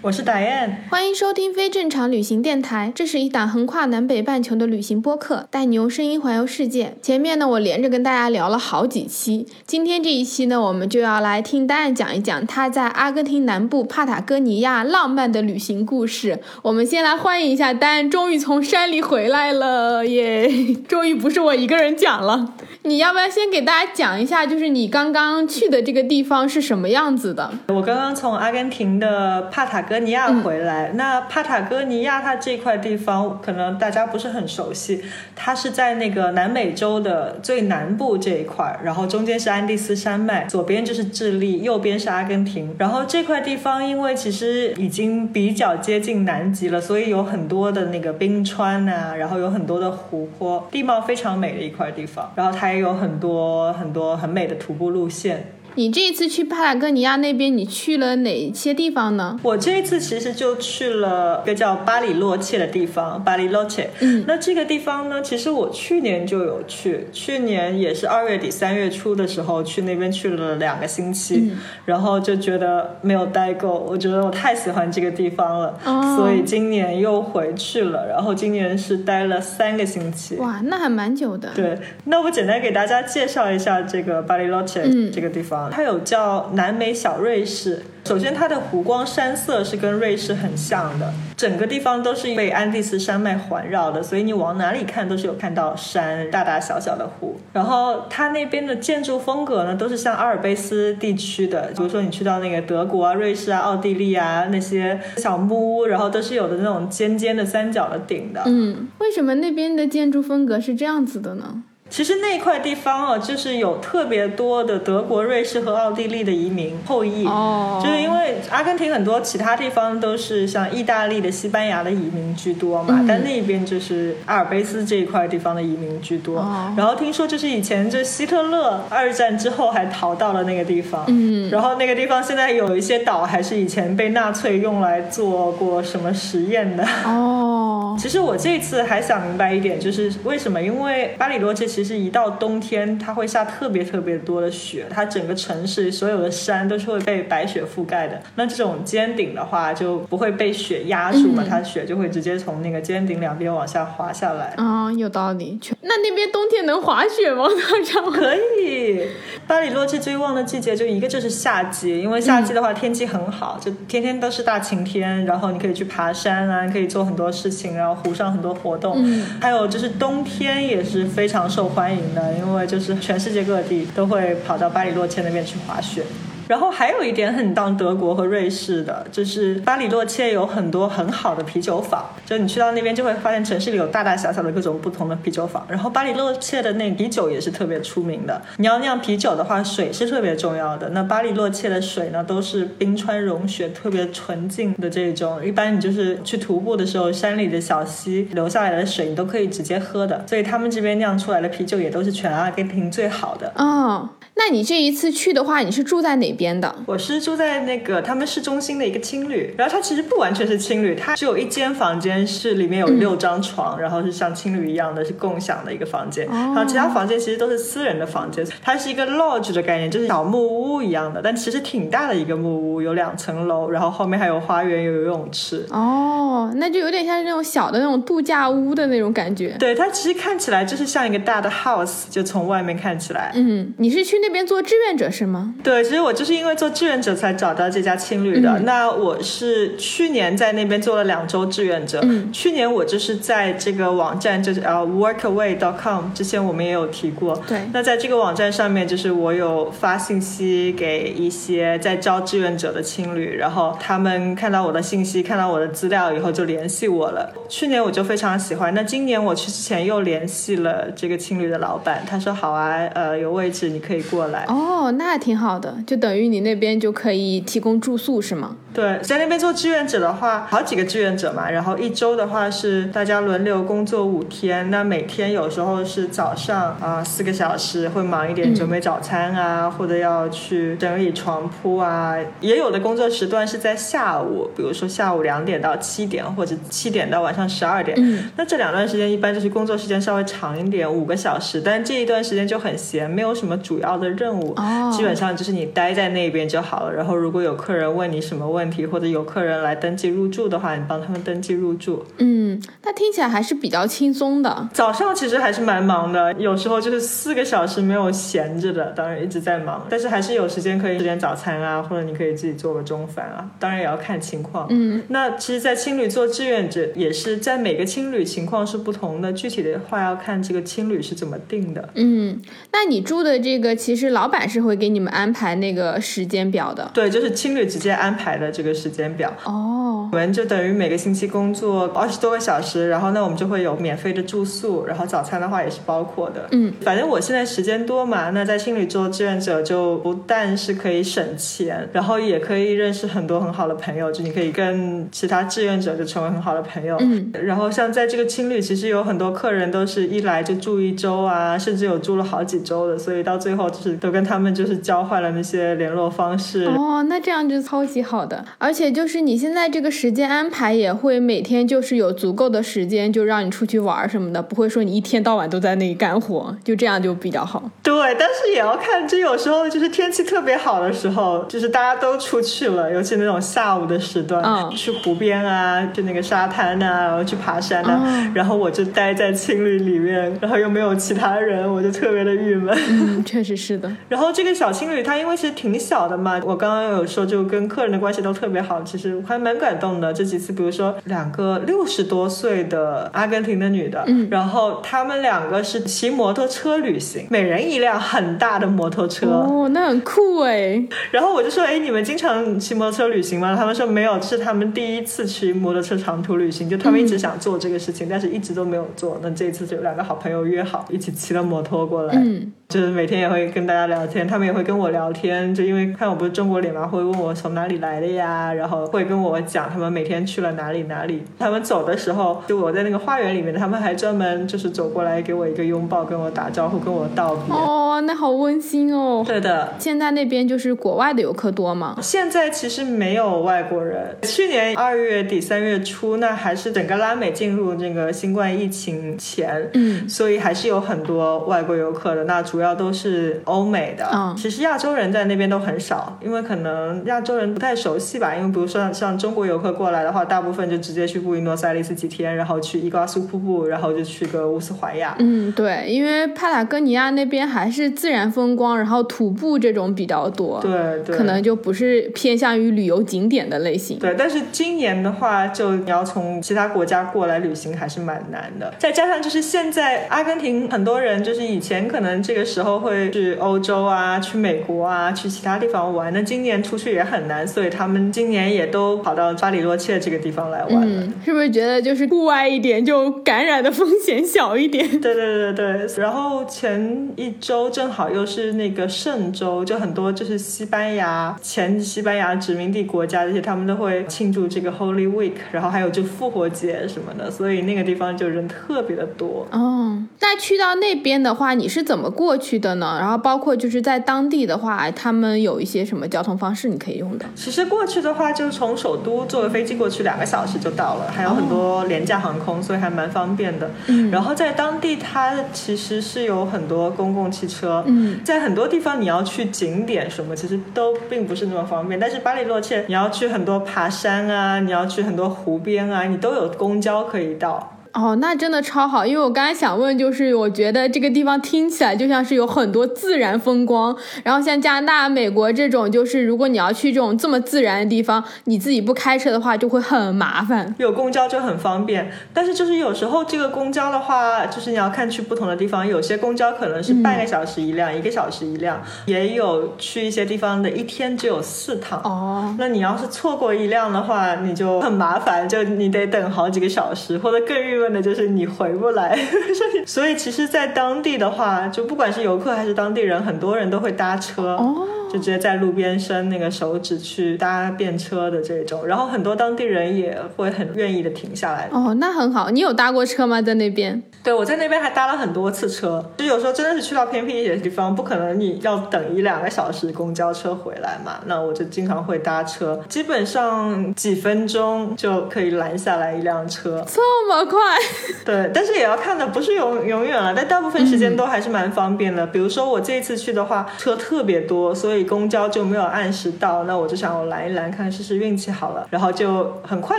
我是打燕，欢迎收听非正常旅行电台，这是一档横跨南北半球的旅行播客，带你用声音环游世界。前面呢，我连着跟大家聊了好几期，今天这一期呢，我们就要来听丹案讲一讲他在阿根廷南部帕塔哥尼亚浪漫的旅行故事。我们先来欢迎一下丹案，终于从山里回来了耶！终于不是我一个人讲了。你要不要先给大家讲一下，就是你刚刚去的这个地方是什么样子的？我刚刚从阿根廷的帕塔哥尼亚回来。那帕塔哥尼亚它这块地方可能大家不是很熟悉，它是在那个南美洲的最南部这一块，然后中间是安第斯山脉，左边就是智利，右边是阿根廷。然后这块地方因为其实已经比较接近南极了，所以有很多的那个冰川啊，然后有很多的湖泊，地貌非常美的一块地方。然后它也有很多很多很美的徒步路线。你这一次去帕塔哥尼亚那边，你去了哪些地方呢？我这一次其实就去了一个叫巴里洛切的地方，巴里洛切。嗯那这个地方呢，其实我去年就有去，去年也是二月底三月初的时候去那边去了两个星期，嗯然后就觉得没有待够，我觉得我太喜欢这个地方了，哦所以今年又回去了，然后今年是待了三个星期。哇，那还蛮久的。对，那我简单给大家介绍一下这个巴里洛切嗯这个地方，它有叫南美小瑞士。首先，它的湖光山色是跟瑞士很像的，整个地方都是被安第斯山脉环绕的，所以你往哪里看都是有看到山，大大小小的湖。然后它那边的建筑风格呢，都是像阿尔卑斯地区的，比如说你去到那个德国啊、瑞士啊、奥地利啊那些小木屋，然后都是有的那种尖尖的三角的顶的。嗯，为什么那边的建筑风格是这样子的呢？其实那块地方哦，就是有特别多的德国、瑞士和奥地利的移民后裔。哦就是因为阿根廷很多其他地方都是像意大利的、西班牙的移民居多嘛，嗯但那边就是阿尔卑斯这一块地方的移民居多。哦然后听说就是以前就希特勒二战之后还逃到了那个地方，嗯然后那个地方现在有一些岛还是以前被纳粹用来做过什么实验的。哦，其实我这次还想明白一点，就是为什么？因为巴里洛切其实一到冬天，它会下特别特别多的雪，它整个城市所有的山都是会被白雪覆盖的。那这种尖顶的话，就不会被雪压住嘛，嗯它雪就会直接从那个尖顶两边往下滑下来。啊、有道理。那那边冬天能滑雪吗？可以，巴里洛切最旺的季节就一个就是夏季，因为夏季的话天气很好，就天天都是大晴天，然后你可以去爬山啊，你可以做很多事情，然后湖上很多活动。嗯还有就是冬天也是非常受欢迎的，因为就是全世界各地都会跑到巴里洛切那边去滑雪。然后还有一点很像德国和瑞士的，就是巴里洛切有很多很好的啤酒坊，就你去到那边就会发现城市里有大大小小的各种不同的啤酒坊。然后巴里洛切的那啤酒也是特别出名的。你要酿啤酒的话，水是特别重要的。那巴里洛切的水呢，都是冰川融雪，特别纯净的这种。一般你就是去徒步的时候，山里的小溪流下来的水，你都可以直接喝的。所以他们这边酿出来的啤酒也都是全阿根廷最好的。哦，那你这一次去的话，你是住在哪边的？我是住在那个他们市中心的一个青旅，然后它其实不完全是青旅，它只有一间房间是里面有六张床，然后是像青旅一样的是共享的一个房间，然后其他房间其实都是私人的房间，它是一个 lodge 的概念，就是小木屋一样的，但其实挺大的一个木屋，有两层楼，然后后面还有花园，有游泳池。哦，那就有点像是那种小的那种度假屋的那种感觉。对，它其实看起来就是像一个大的 house，就从外面看起来。嗯，你是去那边做志愿者是吗？对，其实我就是因为做志愿者才找到这家青旅的。那我是去年在那边做了两周志愿者。嗯去年我就是在这个网站，就是呃 workaway.com，之前我们也有提过。对那在这个网站上面，就是我有发信息给一些在招志愿者的青旅，然后他们看到我的信息，看到我的资料以后就联系我了。去年我就非常喜欢，那今年我去之前又联系了这个青旅的老板，他说好啊，呃，有位置你可以过来。哦，那挺好的，就等于于你那边就可以提供住宿是吗？对，在那边做志愿者的话，好几个志愿者嘛，然后一周的话是大家轮流工作五天，那每天有时候是早上啊四、个小时会忙一点准备早餐啊，或者要去整理床铺啊，也有的工作时段是在下午，比如说下午两点到七点，或者七点到晚上十二点。嗯，那这两段时间一般就是工作时间稍微长一点，五个小时，但这一段时间就很闲，没有什么主要的任务，哦基本上就是你待在那边就好了。然后如果有客人问你什么问题，或者有客人来登记入住的话，你帮他们登记入住。嗯，那听起来还是比较轻松的。早上其实还是蛮忙的，有时候就是四个小时没有闲着的，当然一直在忙，但是还是有时间可以吃点早餐啊，或者你可以自己做个中饭啊，当然也要看情况。嗯，那其实，在青旅做志愿者也是在每个青旅情况是不同的，具体的话要看这个青旅是怎么定的。嗯，那你住的这个，其实老板是会给你们安排那个时间表的。对，就是青旅直接安排的这个时间表。哦，我们就等于每个星期工作二十多个小时，然后那，我们就会有免费的住宿，然后早餐的话也是包括的。嗯，反正我现在时间多嘛，那在青旅做志愿者就不但是可以省钱，然后也可以认识很多很好的朋友，就你可以跟其他志愿者就成为很好的朋友。嗯，然后像在这个青旅，其实有很多客人都是一来就住一周啊，甚至有住了好几周的，所以到最后就是都跟他们就是交换了那些联络方式。哦，那这样就超级好的，而且就是你现在这个时间安排也会每天就是有足够的时间，就让你出去玩什么的，不会说你一天到晚都在那里干活，就这样就比较好。对，但是也要看，就有时候就是天气特别好的时候，就是大家都出去了，尤其那种下午的时段，嗯去湖边啊，去那个沙滩啊，然后去爬山啊，哦然后我就待在青旅里面，然后又没有其他人，我就特别的郁闷。嗯，确实是的。然后这个小青旅它因为其实挺小的嘛，我刚刚有说就跟客人的关系都特别好，其实我还蛮感动的。这几次比如说两个六十多岁的阿根廷的女的，嗯然后她们两个是骑摩托车旅行，每人一辆很大的摩托车。哦，那很酷哎。然后我就说，哎，你们经常骑摩托车旅行吗？他们说没有，这是他们第一次骑摩托车长途旅行，就他们一直想做这个事情，但是一直都没有做。那这一次就两个好朋友约好一起骑了摩托过来，嗯，就是每天也会跟大家聊天，他们也会跟我聊天，就因为看我不是中国脸嘛，会问我从哪里来的呀，然后会跟我讲他们每天去了哪里哪里。他们走的时候，就我在那个花园里面，他们还专门就是走过来给我一个拥抱，跟我打招呼，跟我道别。哦，那好温馨哦。对的，现在那边就是国外的游客多吗？现在其实没有外国人。去年二月底三月初，那还是整个拉美进入这个新冠疫情前，嗯，所以还是有很多外国游客的。那主要都是欧美的，嗯其实亚洲人在那边都很少，因为可能亚洲人不太熟悉吧。因为比如说像中国游客过来的话，大部分就直接去布宜诺斯艾利斯几天，然后去伊瓜苏瀑布，然后就去个乌斯怀亚。嗯，对，因为帕塔哥尼亚那边还是自然风光，然后徒步这种比较多，对对，可能就不是偏向于旅游景点的类型。对，但是今年的话，就你要从其他国家过来旅行还是蛮难的。再加上就是现在阿根廷很多人就是以前可能这个时候会去欧洲啊、去美国啊、去其他地方玩，那今年出去也很难，所以他们今年也都跑到巴里洛切这个地方来玩了。嗯，是不是觉得就是户外一点，就感染的风险小一点？对对对对，然后前一周正好又是那个圣周，就很多就是西班牙前西班牙殖民地国家这些，他们都会庆祝这个 Holy Week，然后还有就复活节什么的，所以那个地方就人特别的多。哦，那去到那边的话，你是怎么过去的呢？然后包括就是在当地的话，他们有一些什么交通方式你可以用的？其实过去的话，就从首都坐个飞机过去两个小时就到了，还有很多廉价航空，所以还蛮方便的。嗯然后在当地，它其实是有很多公共汽车，嗯，在很多地方你要去景点什么，其实都并不是那么方便。但是巴里洛切，你要去很多爬山啊，你要去很多湖边啊，你都有公交可以到。哦，那真的超好，因为我刚才想问，就是我觉得这个地方听起来就像是有很多自然风光，然后像加拿大、美国这种，就是如果你要去这种这么自然的地方，你自己不开车的话，就会很麻烦。有公交就很方便，但是就是有时候这个公交的话，就是你要看去不同的地方，有些公交可能是半个小时一辆，一个小时一辆，也有去一些地方的一天只有四趟。哦，那你要是错过一辆的话，你就很麻烦，就你得等好几个小时，或者更郁闷的就是你回不来。所以，所以其实，在当地的话，就不管是游客还是当地人，很多人都会搭车。哦，就直接在路边伸那个手指去搭便车的这种。然后很多当地人也会很愿意的停下来。哦，那很好。你有搭过车吗？在那边？对，我在那边还搭了很多次车，就有时候真的是去到偏僻一些地方，不可能你要等一两个小时公交车回来嘛，那我就经常会搭车，基本上几分钟就可以拦下来一辆车。这么快？对，但是也要看的，不是永永远了，但大部分时间都还是蛮方便的。比如说我这一次去的话，车特别多，所以公交就没有按时到，那我就想我拦一拦，看试试运气好了，然后就很快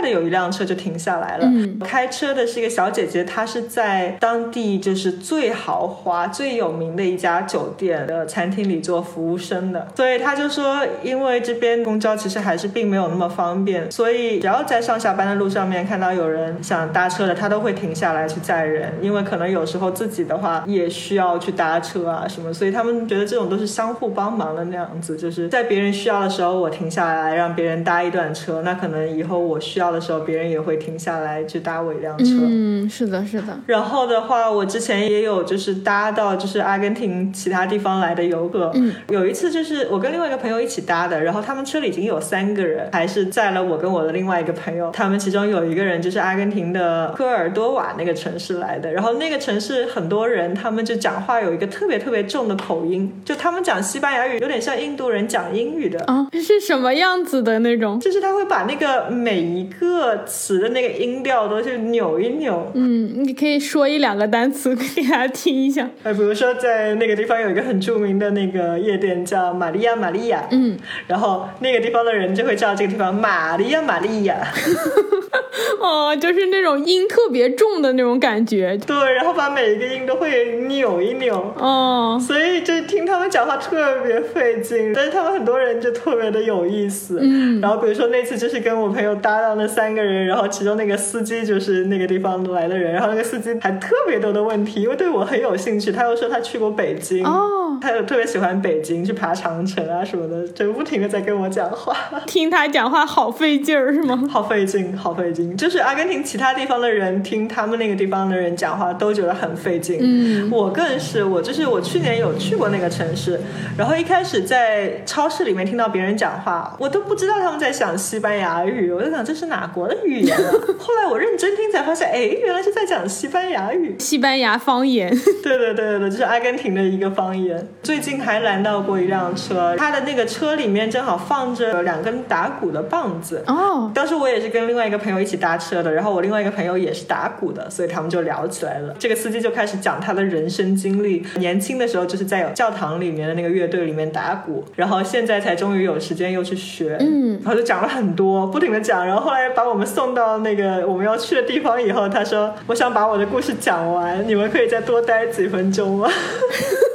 的有一辆车就停下来了。嗯开车的是一个小姐姐，她是在当地就是最豪华、最有名的一家酒店的餐厅里做服务生的，所以他就说，因为这边公交其实还是并没有那么方便，所以只要在上下班的路上面看到有人想搭车的，他都会停下来去载人，因为可能有时候自己的话也需要去搭车啊什么，所以他们觉得这种都是相互帮忙的那样子，就是在别人需要的时候我停下来让别人搭一段车，那可能以后我需要的时候别人也会停下来去搭我一辆车。嗯，是的，是的。然后的话，我之前也有就是搭到就是阿根廷其他地方来的游客，嗯，有一次就是我跟另外一个朋友一起搭的，然后他们车里已经有三个人，还是载了我跟我的另外一个朋友，他们其中有一个人就是阿根廷的科尔多瓦那个城市来的，然后那个城市很多人他们就讲话有一个特别特别重的口音，就他们讲西班牙语有点像印度人讲英语的，啊，是什么样子的那种？就是他会把那个每一个词的那个音调都去扭一扭，嗯，你可以说一两个单词 给大家听一下。哎，比如说在那个地方有一个很著名的那个夜店叫玛利亚玛利亚，嗯，然后那个地方的人就会叫这个地方玛利亚玛利亚，哦，就是那种音特别重的那种感觉。对，然后把每一个音都会扭一扭。哦，所以就听他们讲话特别费劲，但是他们很多人就特别的有意思。嗯然后比如说那次就是跟我朋友搭档的三个人，然后其中那个司机就是那个地方来的人，然后那个司机还特别多的问题，因为对我很有兴趣，他又说他去过北京，哦，他就特别喜欢北京，去爬长城啊什么的，就不停的在跟我讲话，听他讲话好费劲儿，是吗？好费劲，好费劲。就是阿根廷其他地方的人听他们那个地方的人讲话都觉得很费劲，嗯我更是，我就是我去年有去过那个城市，然后一开始在超市里面听到别人讲话，我都不知道他们在讲西班牙语，我就想这是哪国的语言啊？后来我认真听才发现，哎，原来是在讲西班牙语。西班牙方言。对对对对对，就是阿根廷的一个方言。最近还拦到过一辆车，他的那个车里面正好放着两根打鼓的棒子。哦，当时我也是跟另外一个朋友一起搭车的，然后我另外一个朋友也是打鼓的，所以他们就聊起来了。这个司机就开始讲他的人生经历，年轻的时候就是在教堂里面的那个乐队里面打鼓，然后现在才终于有时间又去学，嗯然后就讲了很多，不停的讲，然后后来把我们送到那个我们要去的地方以后，他说我想把我的故事讲完，你们可以再多待几分钟吗？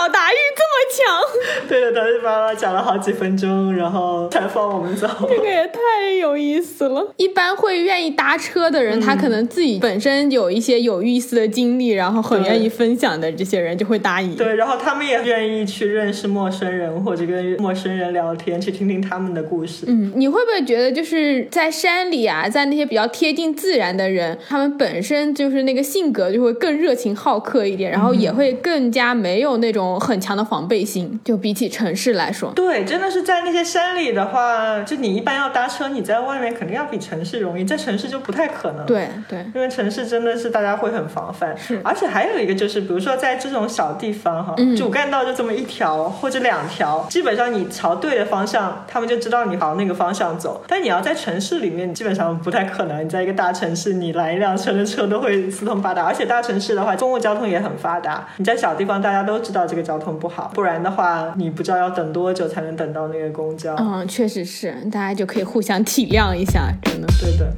这个表达欲这么强，对的，他就把我讲了好几分钟，然后才放我们走。这个也太有意思了。一般会愿意搭车的人，他可能自己本身有一些有意思的经历，然后很愿意分享的这些人就会答应。对，然后他们也愿意去认识陌生人，或者跟陌生人聊天，去听听他们的故事。嗯，你会不会觉得就是在山里啊，在那些比较贴近自然的人，他们本身就是那个性格就会更热情好客一点，然后也会更加没有那种很强的防备心，就比起城市来说。对，真的是在那些山里的话，就你一般要搭车，你在外面肯定要比城市容易，在城市就不太可能。。对对，因为城市真的是大家会很防范，是而且还有一个就是，比如说在这种小地方哈，嗯主干道就这么一条或者两条，基本上你朝对的方向，他们就知道你朝那个方向走。但你要在城市里面，基本上不太可能。你在一个大城市，你拦一辆车的车都会四通八达，而且大城市的话，公共交通也很发达。你在小地方，大家都知道这个交通不好，不然的话，你不知道要等多久才能等到那个公交。嗯，确实是，大家就可以互相体谅一下，真的。对的。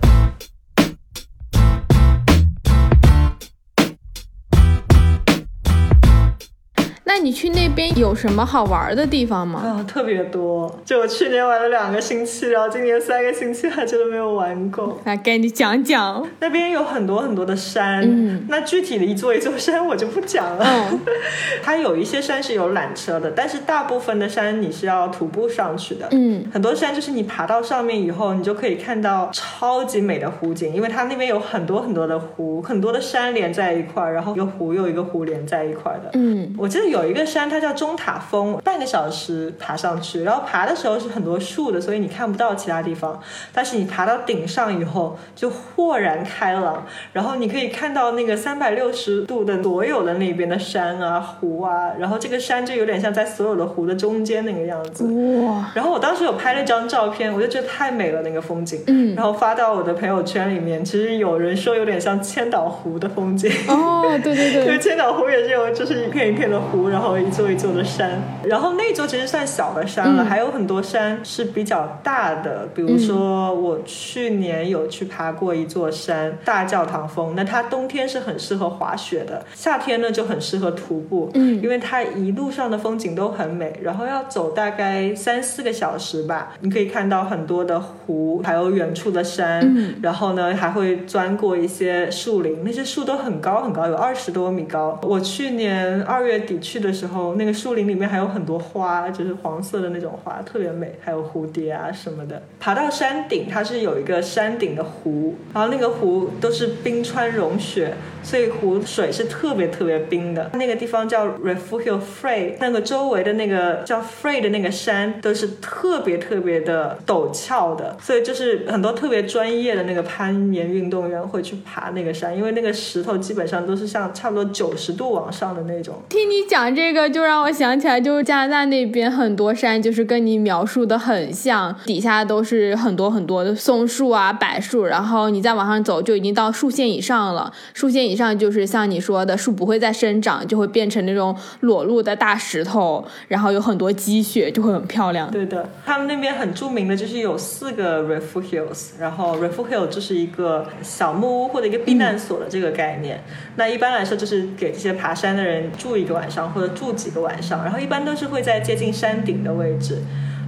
那你去那边有什么好玩的地方吗？啊、特别多！就我去年玩了两个星期，然后今年三个星期还真的没有玩够。来给你讲讲。那边有很多很多的山，嗯那具体的一座一座山我就不讲了。嗯 它有一些山是有缆车的，但是大部分的山你是要徒步上去的。嗯很多山就是你爬到上面以后，你就可以看到超级美的湖景，因为它那边有很多很多的湖，很多的山连在一块儿，然后一个湖又一个湖连在一块儿的。嗯我记得有有一个山，它叫中塔峰，半个小时爬上去，然后爬的时候是很多树的，所以你看不到其他地方。但是你爬到顶上以后，就豁然开朗，然后你可以看到那个三百六十度的所有的那边的山啊、湖啊，然后这个山就有点像在所有的湖的中间那个样子。哇，然后我当时有拍了一张照片，我就觉得太美了那个风景，嗯然后发到我的朋友圈里面。其实有人说有点像千岛湖的风景。哦，对对对因为 对，千岛湖也是有，就是一片一片的湖，然后一座一座的山。然后那座其实算小的山了，嗯还有很多山是比较大的。比如说，我去年有去爬过一座山，大教堂峰。那它冬天是很适合滑雪的，夏天呢就很适合徒步。嗯因为它一路上的风景都很美，然后要走大概三四个小时吧，你可以看到很多的湖，还有远处的山。嗯然后呢，还会钻过一些树林，那些树都很高很高，有二十多米高。我去年二月底去的时候，那个树林里面还有很多花，就是黄色的那种花，特别美，还有蝴蝶啊什么的。爬到山顶，它是有一个山顶的湖，然后那个湖都是冰川融雪，所以湖水是特别特别冰的。那个地方叫 Refugio Frey，那个周围的那个叫 Frey 的那个山都是特别特别的陡峭的，所以就是很多特别专业的那个攀岩运动员会去爬那个山，因为那个石头基本上都是像差不多九十度往上的那种。听你讲这个，就让我想起来，就是加拿大那边很多山，就是跟你描述的很像，底下都是很多很多的松树啊、柏树，然后你再往上走，就已经到树线以上了。树线以上就是像你说的，树不会再生长，就会变成那种裸露的大石头，然后有很多积雪，就会很漂亮。对的，他们那边很著名的就是有四个 refugios，然后 refugio 就是一个小木屋或者一个避难所的这个概念。那一般来说就是给这些爬山的人住一个晚上或者住几个晚上，然后一般都是会在接近山顶的位置。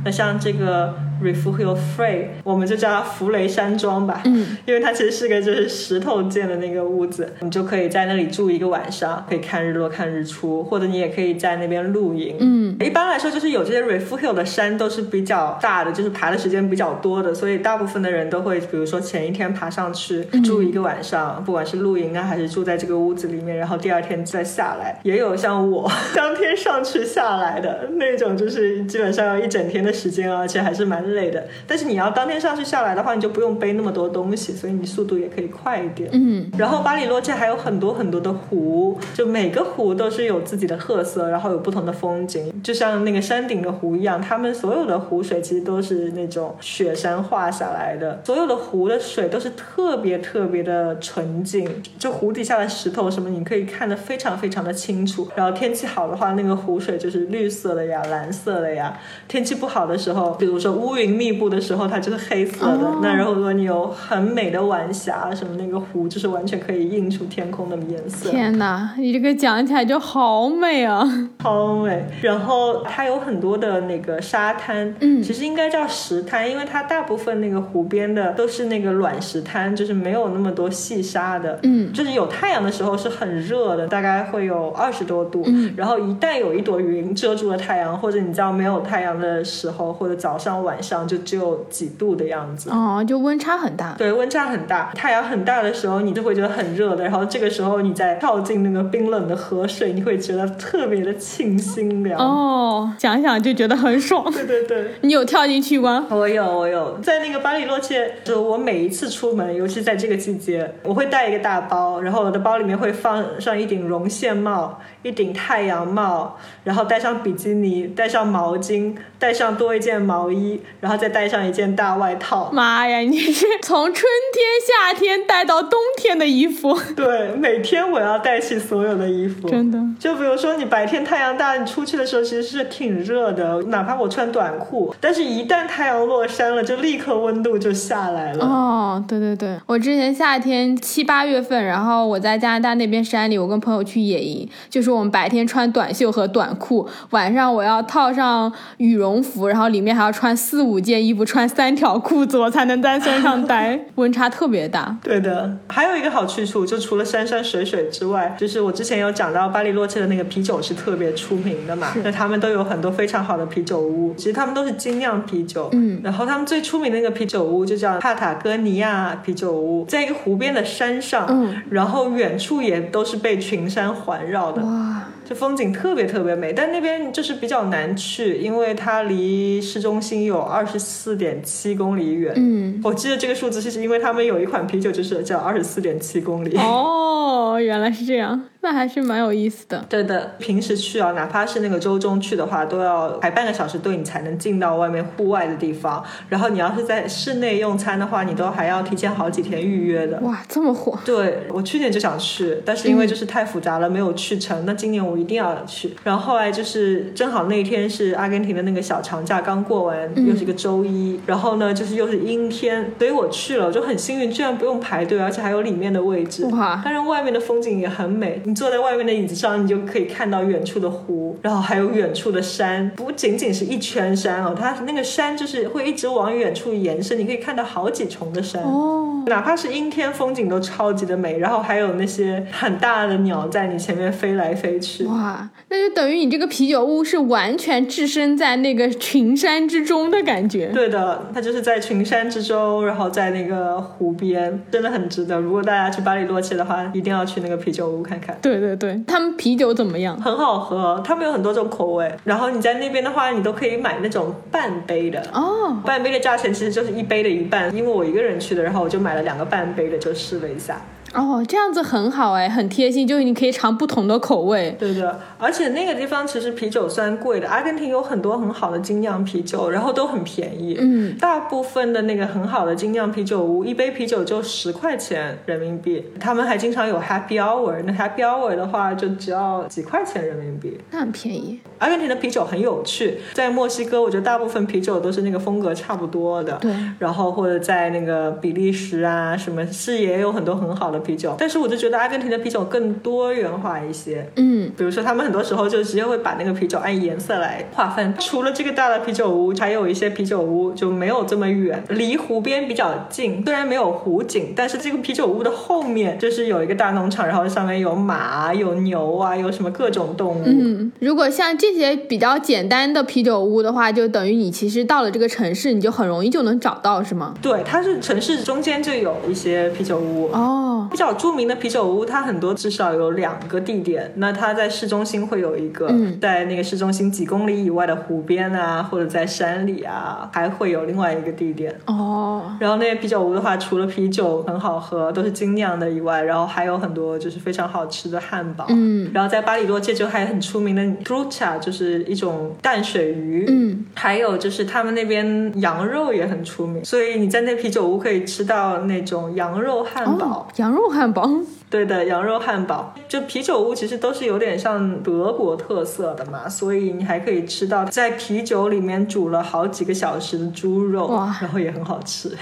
那像这个 Refugio Frey，我们就叫它弗雷山庄吧，嗯，因为它其实是个就是石头建的那个屋子，你就可以在那里住一个晚上，可以看日落、看日出，或者你也可以在那边露营，嗯，一般来说，就是有这些 Refugio 的山都是比较大的，就是爬的时间比较多的，所以大部分的人都会，比如说前一天爬上去住一个晚上，不管是露营啊，还是住在这个屋子里面，然后第二天再下来。也有像我 当天上去下来的那种，就是基本上要一整天的时间啊，而且还是蛮累的。但是你要当天上去下来的话，你就不用背那么多东西，所以你速度也可以快一点。嗯，然后巴里洛切还有很多很多的湖，就每个湖都是有自己的特色，然后有不同的风景，就像那个山顶的湖一样，他们所有的湖水其实都是那种雪山化下来的，所有的湖的水都是特别特别的纯净，就湖底下的石头什么你可以看得非常非常的清楚。然后天气好的话，那个湖水就是绿色的呀、蓝色的呀；天气不好的时候，比如说乌云密布的时候，它就是黑色的。哦那然后如果你有很美的晚霞什么，那个湖就是完全可以映出天空的颜色。天哪，你这个讲起来就好美啊！好美。然后它有很多的那个沙滩，嗯其实应该叫石滩，因为它大部分那个湖边的都是那个卵石滩，就是没有那么多细沙的。嗯就是有太阳的时候是很热的，大概会有二十多度。嗯然后一旦有一朵云遮住了太阳，或者你知道没有太阳的时候，或者早上晚上就只有几度的样子。哦，就温差很大。对，温差很大，太阳很大的时候，你就会觉得很热的。然后这个时候你再跳进那个冰冷的河水，你会觉得特别的清新凉。哦，想想就觉得很爽。对对对。你有跳进去吗？我有，我有，在那个巴里洛切，就我每一次出门，尤其在这个季节，我会带一个大包，然后我的包里面会放上一顶绒线帽，一顶太阳帽，然后带上比基尼，带上毛巾，带上多一件毛衣，然后再带上一件大外套。妈呀，你是从春天、夏天带到冬天的衣服，对，每天我要带起所有的衣服。真的。就比如说你白天太阳大，你出去的时候其实是挺热的，哪怕我穿短裤，但是一旦太阳落山了，就立刻温度就下来了。哦，对对对，我之前夏天七八月份，然后我在加拿大那边山里，我跟朋友去野营，就是我们白天穿短袖和短裤，晚上我要套上羽绒绒服，然后里面还要穿四五件衣服，穿三条裤子，我才能在山上待，温差特别大。对的，还有一个好去处，就除了山山水水之外，就是我之前有讲到巴黎洛切的那个啤酒是特别出名的嘛，那他们都有很多非常好的啤酒屋，其实他们都是精酿啤酒，嗯然后他们最出名的那个啤酒屋就叫帕塔哥尼亚啤酒屋，在一个湖边的山上，嗯然后远处也都是被群山环绕的，哇，这风景特别特别美，但那边就是比较难去，因为它离市中心有二十四点七公里远。嗯，我记得这个数字是因为他们有一款啤酒就是叫二十四点七公里。哦，原来是这样，那还是蛮有意思的。对的，平时去啊，哪怕是那个周中去的话，都要排半个小时队，你才能进到外面户外的地方。然后你要是在室内用餐的话，你都还要提前好几天预约的。哇，这么火！对我去年就想去，但是因为就是太复杂了，没有去成。那今年我一定要去。然后后来就是正好那一天是阿根廷的那个小长假刚过完，又是一个周一，然后呢就是又是阴天，所以我去了，我就很幸运，居然不用排队，而且还有里面的位置。哇当然外面的风景也很美，你坐在外面的椅子上，你就可以看到远处的湖，然后还有远处的山，不仅仅是一圈山哦，它那个山就是会一直往远处延伸，你可以看到好几重的山。哦，哪怕是阴天，风景都超级的美，然后还有那些很大的鸟在你前面飞来飞去。哇，那就等于你这个啤酒屋是完全置身在那个群山之中的感觉。对的，它就是在群山之中，然后在那个湖边，真的很值得。如果大家去巴黎洛切的话，一定要去那个啤酒屋看看。对对对，他们啤酒怎么样？很好喝，他们有很多种口味。然后你在那边的话，你都可以买那种半杯的。哦，半杯的价钱其实就是一杯的一半，因为我一个人去的，然后我就买了两个半杯的，就试了一下。哦，这样子很好哎，很贴心，就是你可以尝不同的口味。对的，而且那个地方其实啤酒算贵的，阿根廷有很多很好的精酿啤酒，然后都很便宜。嗯，大部分的那个很好的精酿啤酒屋，一杯啤酒就十块钱人民币。他们还经常有 happy hour，那 happy hour 的话就只要几块钱人民币。那很便宜。阿根廷的啤酒很有趣，在墨西哥，我觉得大部分啤酒都是那个风格差不多的。对，然后或者在那个比利时啊，什么是也有很多很好的啤酒，但是我就觉得阿根廷的啤酒更多元化一些。嗯，比如说，他们很多时候就直接会把那个啤酒按颜色来划分。除了这个大的啤酒屋，还有一些啤酒屋就没有这么远，离湖边比较近。虽然没有湖景，但是这个啤酒屋的后面就是有一个大农场，然后上面有马、有牛啊，有什么各种动物。嗯，如果像这些比较简单的啤酒屋的话，就等于你其实到了这个城市，你就很容易就能找到，是吗？对，它是城市中间就有一些啤酒屋。哦，比较著名的啤酒屋，它很多至少有两个地点。那它在市中心会有一个，嗯在那个市中心几公里以外的湖边啊，或者在山里啊，还会有另外一个地点。哦，然后那些啤酒屋的话，除了啤酒很好喝，都是精酿的以外，然后还有很多就是非常好吃的汉堡。嗯然后在巴里洛这就还很出名的 trucha，就是一种淡水鱼。嗯，还有就是他们那边羊肉也很出名，所以你在那啤酒屋可以吃到那种羊肉汉堡。哦，羊肉汉堡。对的，羊肉汉堡，就啤酒屋其实都是有点像德国特色的嘛，所以你还可以吃到在啤酒里面煮了好几个小时的猪肉，哇然后也很好吃，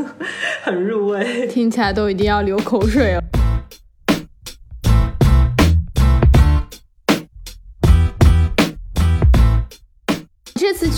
很入味。听起来都一定要流口水了。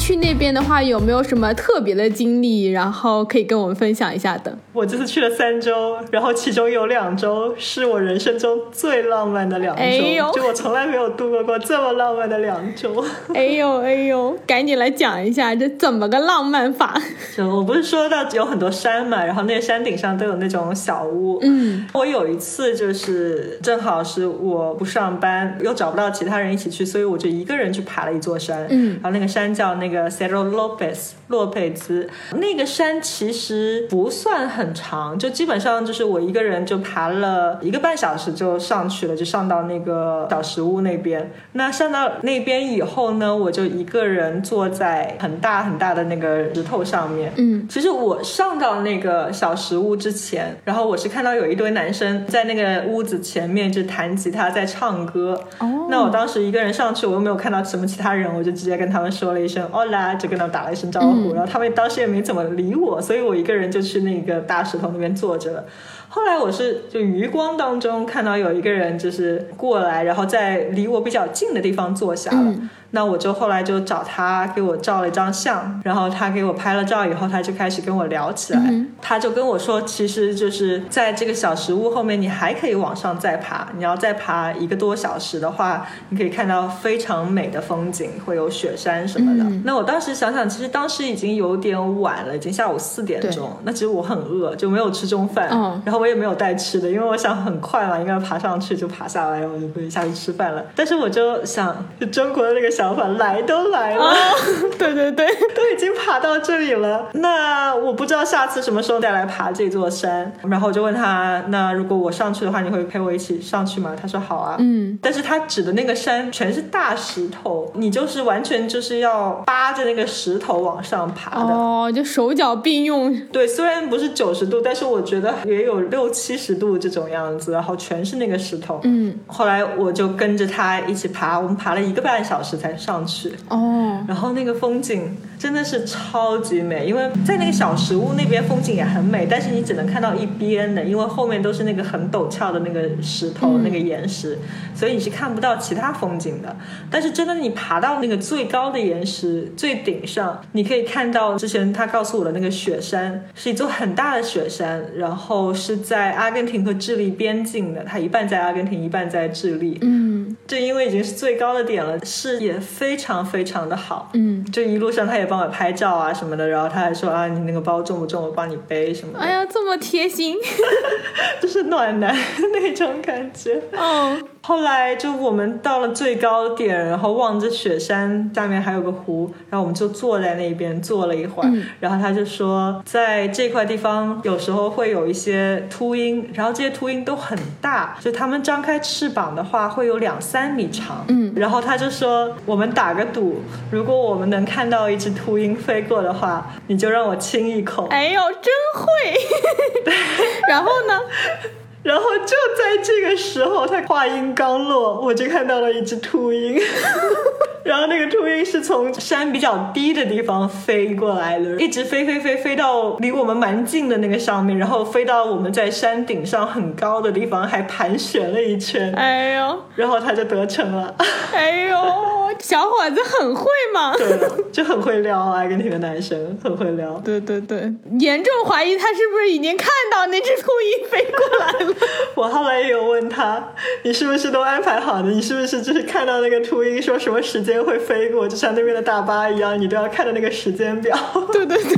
去那边的话，有没有什么特别的经历，然后可以跟我们分享一下的？我这次去了三周，然后其中有两周是我人生中最浪漫的两周，哎呦就我从来没有度过过这么浪漫的两周。哎呦哎呦，赶紧来讲一下这怎么个浪漫法？就我不是说到有很多山嘛，然后那些山顶上都有那种小屋。嗯，我有一次就是正好是我不上班，又找不到其他人一起去，所以我就一个人去爬了一座山。嗯然后那个山叫那个 Cerro Lopez 洛佩兹。那个山其实不算很长，就基本上就是我一个人就爬了一个半小时就上去了，就上到那个小石屋那边。那上到那边以后呢，我就一个人坐在很大很大的那个石头上面。嗯，其实我上到那个小石屋之前，然后我是看到有一堆男生在那个屋子前面就弹吉他在唱歌。哦，那我当时一个人上去，我又没有看到什么其他人，我就直接跟他们说了一声 “hola”，就跟他们打了一声招呼。嗯然后他们当时也没怎么理我，所以我一个人就去那个大石头那边坐着了。后来我是就余光当中看到有一个人就是过来，然后在离我比较近的地方坐下了。嗯那我就后来就找他给我照了一张相，然后他给我拍了照以后，他就开始跟我聊起来。嗯他就跟我说，其实就是在这个小食物后面，你还可以往上再爬。你要再爬一个多小时的话，你可以看到非常美的风景，会有雪山什么的。嗯那我当时想想，其实当时已经有点晚了，已经下午四点钟。那其实我很饿，就没有吃中饭，嗯然后我也没有带吃的，因为我想很快嘛，应该爬上去就爬下来，我就可以下去吃饭了。但是我就想，就中国的那个想法，来都来了。哦，对 对对，都已经爬到这里了，那我不知道下次什么时候再来爬这座山。然后我就问他，那如果我上去的话，你会陪我一起上去吗？他说好啊。嗯，但是他指的那个山全是大石头，你就是完全就是要扒着那个石头往上爬的。哦，就手脚并用，对，虽然不是九十度，但是我觉得也有六七十度这种样子，然后全是那个石头。嗯，后来我就跟着他一起爬，我们爬了一个半小时才上去。哦，然后那个风景真的是超级美，因为在那个小石屋那边风景也很美，但是你只能看到一边的，因为后面都是那个很陡峭的那个石头、嗯那个岩石，所以你是看不到其他风景的。但是真的你爬到那个最高的岩石最顶上，你可以看到之前他告诉我的那个雪山，是一座很大的雪山，然后是在阿根廷和智利边境的，它一半在阿根廷，一半在智利。嗯这因为已经是最高的点了，视野非常非常的好。嗯，就一路上他也帮我拍照啊什么的，然后他还说啊你那个包重不重，我帮你背什么的，哎呀，这么贴心，就是暖男那种感觉。哦，后来就我们到了最高点，然后望着雪山，下面还有个湖，然后我们就坐在那边坐了一会儿，嗯然后他就说，在这块地方有时候会有一些秃鹰，然后这些秃鹰都很大，就它们张开翅膀的话会有两三米长，嗯然后他就说，我们打个赌，如果我们能看到一只秃鹰飞过的话，你就让我亲一口。哎呦，真会。然后呢？然后就在这个时候，他话音刚落，我就看到了一只秃鹰。然后那个秃鹰是从山比较低的地方飞过来的，一直飞飞飞飞到离我们蛮近的那个上面，然后飞到我们在山顶上很高的地方，还盘旋了一圈，哎呦，然后他就得逞了。哎呦，小伙子很会嘛。对，就很会撩阿根廷的男生，很会撩。对对对，严重怀疑他是不是已经看到那只秃鹰飞过来了。我后来也有问他，你是不是都安排好的？你是不是就是看到那个秃鹰说什么时间会飞过，就像那边的大巴一样，你都要看着那个时间表？对对对，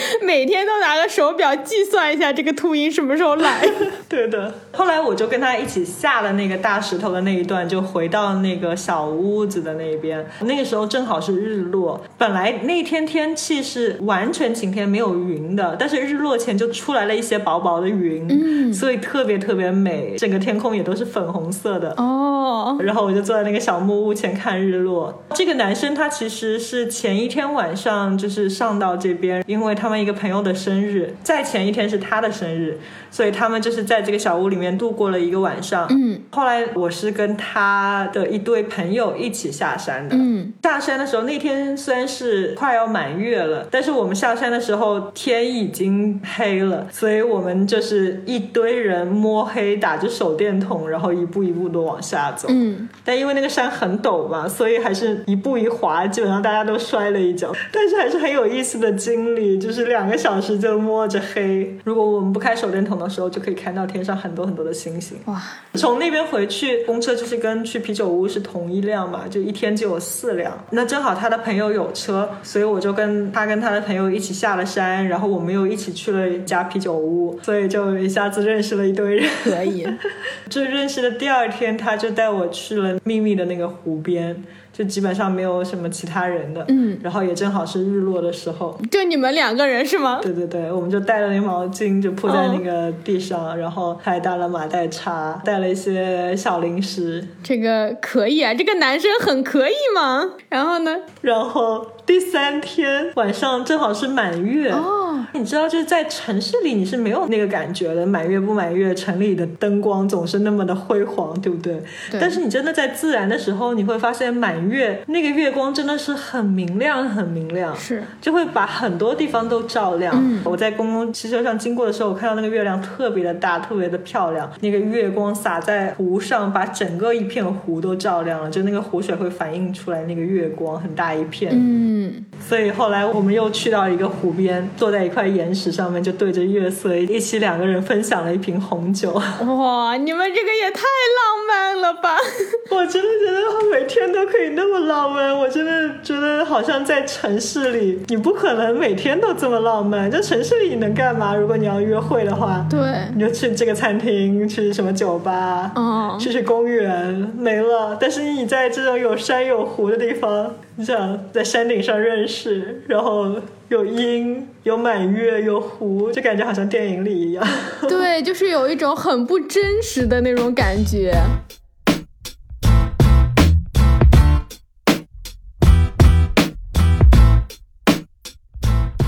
每天都拿个手表计算一下这个秃鹰什么时候来。对的。后来我就跟他一起下了那个大石头的那一段，就回到那个小屋子的那边。那个时候正好是日落，本来那天天气是完全晴天，没有云的，但是日落前就出来了一些薄薄的云，嗯所以特别特别美，整个天空也都是粉红色的。哦，然后我就坐在那个小木屋前看日落。这个男生他其实是前一天晚上就是上到这边，因为他们一个朋友的生日，在前一天是他的生日，所以他们就是在这个小屋里面度过了一个晚上。嗯后来我是跟他的一堆朋友一起下山的。嗯下山的时候，那天虽然是快要满月了，但是我们下山的时候天已经黑了，所以我们就是一堆人摸黑打着手电筒，然后一步一步的往下走。嗯，但因为那个山很陡嘛，所以还是一步一滑，基本上大家都摔了一跤。但是还是很有意思的经历，就是两个小时就摸着黑。如果我们不开手电筒的时候，就可以看到天上很多很多的星星。哇，从那边回去，公车就是跟去啤酒屋是同一辆嘛，就一天就有四辆。那正好他的朋友有车，所以我就跟他跟他的朋友一起下了山，然后我们又一起去了一家啤酒屋，所以就一下子认识了一堆人。可以。就认识的第二天，他就带我去了秘密的那个湖边，就基本上没有什么其他人的。嗯，然后也正好是日落的时候。就你们两个人是吗？对对对，我们就带了那毛巾，就铺在那个地上，然后还带了马黛茶，带了一些小零食，这个可以啊，这个男生很可以嘛。然后呢？然后第三天晚上正好是满月，哦，你知道，就是在城市里你是没有那个感觉的，满月不满月，城里的灯光总是那么的辉煌，对不对？对但是你真的在自然的时候，你会发现满月那个月光真的是很明亮，很明亮。是就会把很多地方都照亮。嗯我在公共汽车上经过的时候，我看到那个月亮特别的大，特别的漂亮。那个月光洒在湖上，把整个一片湖都照亮了，就那个湖水会反映出来那个月光，很大一片。嗯，所以后来我们又去到一个湖边，坐在一块岩石上面，就对着月色，一起两个人分享了一瓶红酒。哇，你们这个也太浪漫了吧！我真的觉得每天都可以那么浪漫，我真的觉得好像在城市里，你不可能每天都这么浪漫。在城市里你能干嘛？如果你要约会的话，对，你就去这个餐厅，去什么酒吧，嗯去去公园，没了。但是你在这种有山有湖的地方，你想在山顶上认识，然后有鹰，有满月，有湖，就感觉好像电影里一样。对，就是有一种很不真实的那种感觉。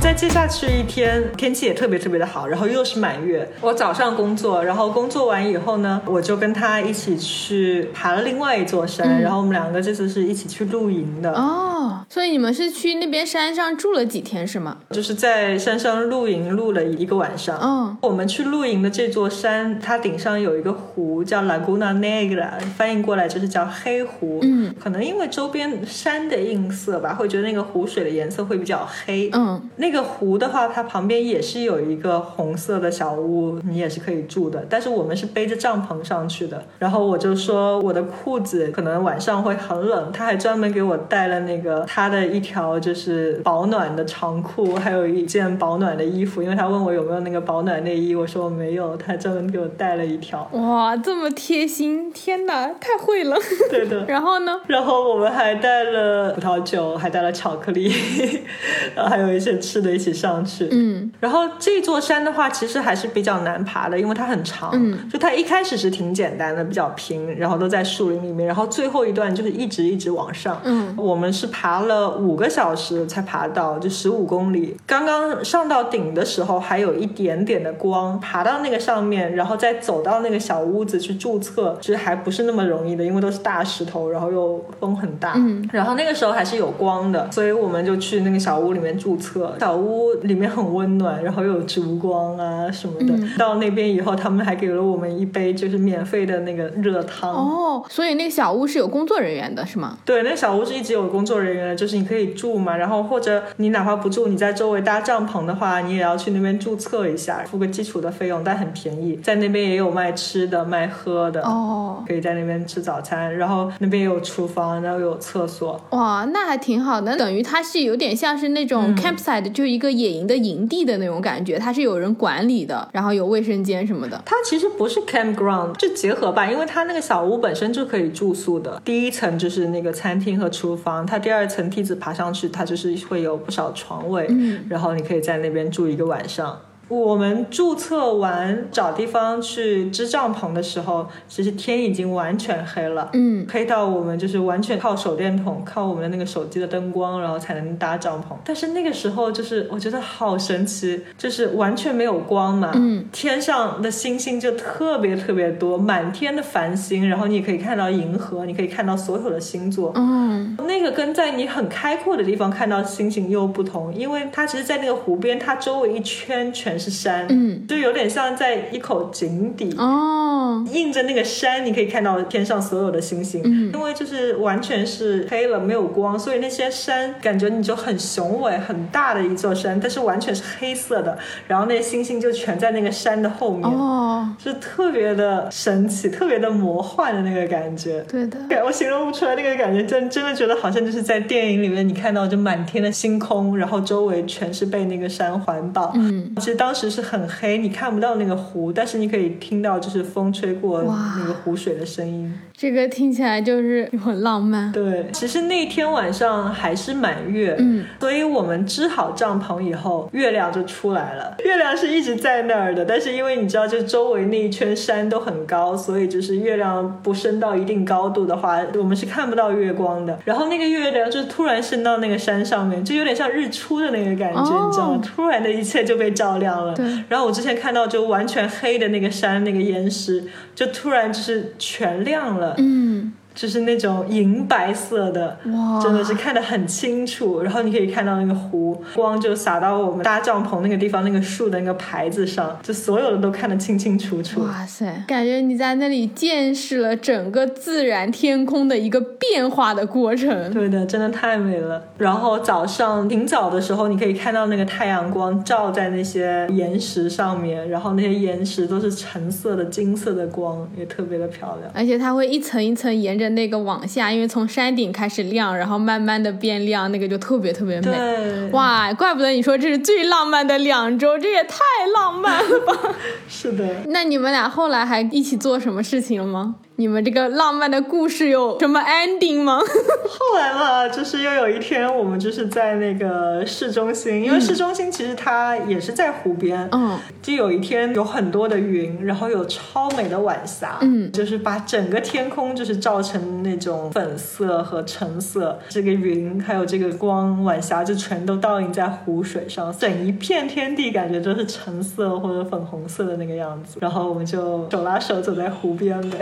再接下去一天，天气也特别特别的好，然后又是满月。我早上工作，然后工作完以后呢，我就跟他一起去爬了另外一座山，然后我们两个这次是一起去露营的，哦，所以你们是去那边山上住了几天是吗？就是在山上露营露了一个晚上。嗯，我们去露营的这座山，它顶上有一个湖叫 Laguna Negra，翻译过来就是叫黑湖。嗯，可能因为周边山的映色吧，会觉得那个湖水的颜色会比较黑。嗯，那个湖的话，它旁边也是有一个红色的小屋，你也是可以住的。但是我们是背着帐篷上去的。然后我就说我的裤子可能晚上会很冷，他还专门给我带了那个他的一条就是保暖的长裤，还有一件保暖的衣服，因为他问我有没有那个保暖内衣，我说我没有，他专门给我带了一条。哇，这么贴心，天哪，太会了。对的。然后呢？然后我们还带了葡萄酒，还带了巧克力，然后还有一些吃的一起上去。嗯然后这座山的话，其实还是比较难爬的，因为它很长。嗯，就它一开始是挺简单的，比较平，然后都在树林里面，然后最后一段就是一直一直往上。嗯，我们是爬了五个小时才爬到，就十五公里。刚刚上到顶的时候还有一点点的光，爬到那个上面，然后再走到那个小屋子去注册，其实还不是那么容易的，因为都是大石头，然后又风很大。嗯，然后那个时候还是有光的，所以我们就去那个小屋里面注册。小屋里面很温暖，然后又有烛光啊什么的。嗯到那边以后，他们还给了我们一杯就是免费的那个热汤。哦，所以那个小屋是有工作人员的，是吗？对，那小屋是一直有工作人员的，就是你可以住嘛，然后或者你哪怕不住，你在周围搭帐篷的话，你也要去那边注册一下，付个基础的费用，但很便宜。在那边也有卖吃的、卖喝的，哦，可以在那边吃早餐，然后那边也有厨房，然后有厕所。哇，那还挺好的，等于它是有点像是那种 campsite，、就是一个野营的营地的那种感觉，它是有人管理的，然后有卫生间什么的。它其实不是 campground，就结合吧，因为它那个小屋本身就可以住宿的。第一层就是那个餐厅和厨房，它第二层梯子爬上去，它就是会有不少床位，嗯然后你可以在那边住一个晚上。我们注册完找地方去支帐篷的时候，其实天已经完全黑了，嗯，黑到我们就是完全靠手电筒，靠我们的那个手机的灯光，然后才能搭帐篷。但是那个时候就是我觉得好神奇，就是完全没有光嘛，嗯，天上的星星就特别特别多，满天的繁星，然后你也可以看到银河，你可以看到所有的星座。嗯，那个跟在你很开阔的地方看到星星又不同，因为它其实，在那个湖边，它周围一圈全是山，嗯，就有点像在一口井底。哦，映着那个山，你可以看到天上所有的星星。嗯因为就是完全是黑了，没有光，所以那些山感觉你就很雄伟、很大的一座山，但是完全是黑色的，然后那些星星就全在那个山的后面，哦，是特别的神奇、特别的魔幻的那个感觉。对的，感我形容不出来那个感觉，真真的觉得好像就是在电影里面你看到就满天的星空，然后周围全是被那个山环抱。嗯，其实当当时是很黑，你看不到那个湖，但是你可以听到就是风吹过那个湖水的声音。这个听起来就是很浪漫。对，其实那天晚上还是满月，嗯，所以我们支好帐篷以后，月亮就出来了。月亮是一直在那儿的，但是因为你知道，就周围那一圈山都很高，所以就是月亮不升到一定高度的话，我们是看不到月光的。然后那个月亮就突然升到那个山上面，就有点像日出的那个感觉，哦你知道吗？突然的一切就被照亮了。对然后我之前看到就完全黑的那个山那个岩石，就突然就是全亮了。嗯，就是那种银白色的，哇真的是看得很清楚。然后你可以看到那个湖，光就洒到我们搭帐篷那个地方，那个树的那个牌子上，就所有的都看得清清楚楚。哇塞，感觉你在那里见识了整个自然天空的一个变化的过程。对的，真的太美了。然后早上挺早的时候，你可以看到那个太阳光照在那些岩石上面，然后那些岩石都是橙色的、金色的光，也特别的漂亮。而且它会一层一层沿着那个往下，因为从山顶开始亮，然后慢慢的变亮，那个就特别特别美。哇，怪不得你说这是最浪漫的两周，这也太浪漫了吧！是的。那你们俩后来还一起做什么事情了吗？你们这个浪漫的故事有什么 ending 吗？后来嘛，就是又有一天，我们就是在那个市中心，因为市中心其实它也是在湖边，嗯，就有一天有很多的云，然后有超美的晚霞，嗯。就是把整个天空就是照成那种粉色和橙色，这个云还有这个光晚霞就全都倒映在湖水上，整一片天地感觉都是橙色或者粉红色的那个样子，然后我们就手拉手走在湖边呗。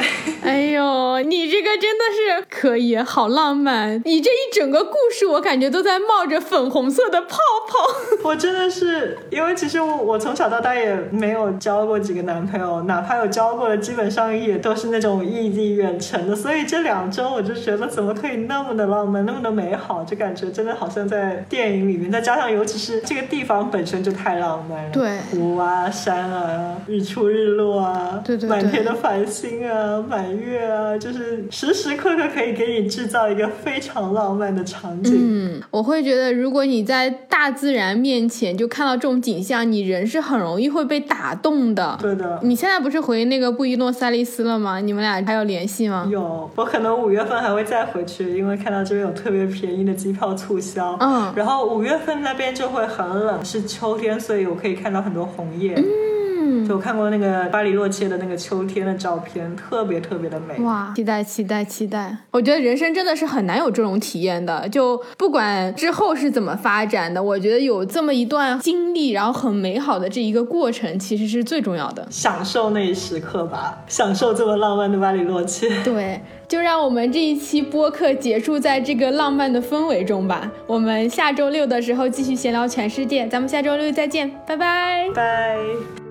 哎呦，你这个真的是可以，好浪漫！你这一整个故事，我感觉都在冒着粉红色的泡泡。我真的是，因为其实我我从小到大也没有交过几个男朋友，哪怕有交过的，基本上也都是那种异地远程的。所以这两周我就觉得怎么可以那么的浪漫，那么的美好，就感觉真的好像在电影里面。再加上尤其是这个地方本身就太浪漫了，对湖啊、山啊、日出日落啊，对对对满天的繁星啊、满月啊，就是时时刻刻可以给你制造一个非常浪漫的场景。嗯，我会觉得，如果你在大自然面前就看到这种景象，你人是很容易会被打动的。对的，你现在不是回那个布宜诺斯艾利斯了吗？你们俩还有联系吗？有，我可能五月份还会再回去，因为看到这边有特别便宜的机票促销。嗯然后五月份那边就会很冷，是秋天，所以我可以看到很多红叶。嗯，就我看过那个巴黎洛切的那个秋天的照片，特别特别的美。哇，期待期待期待！我觉得人生真的是很难有这种体验的，就不管之后是怎么发展的，我觉得有这么一段经历，然后很美好的这一个过程，其实是最重要的。享受那一时刻吧，享受这么浪漫的巴黎洛切。对，就让我们这一期播客结束在这个浪漫的氛围中吧。我们下周六的时候继续闲聊全世界，咱们下周六再见，拜拜。拜。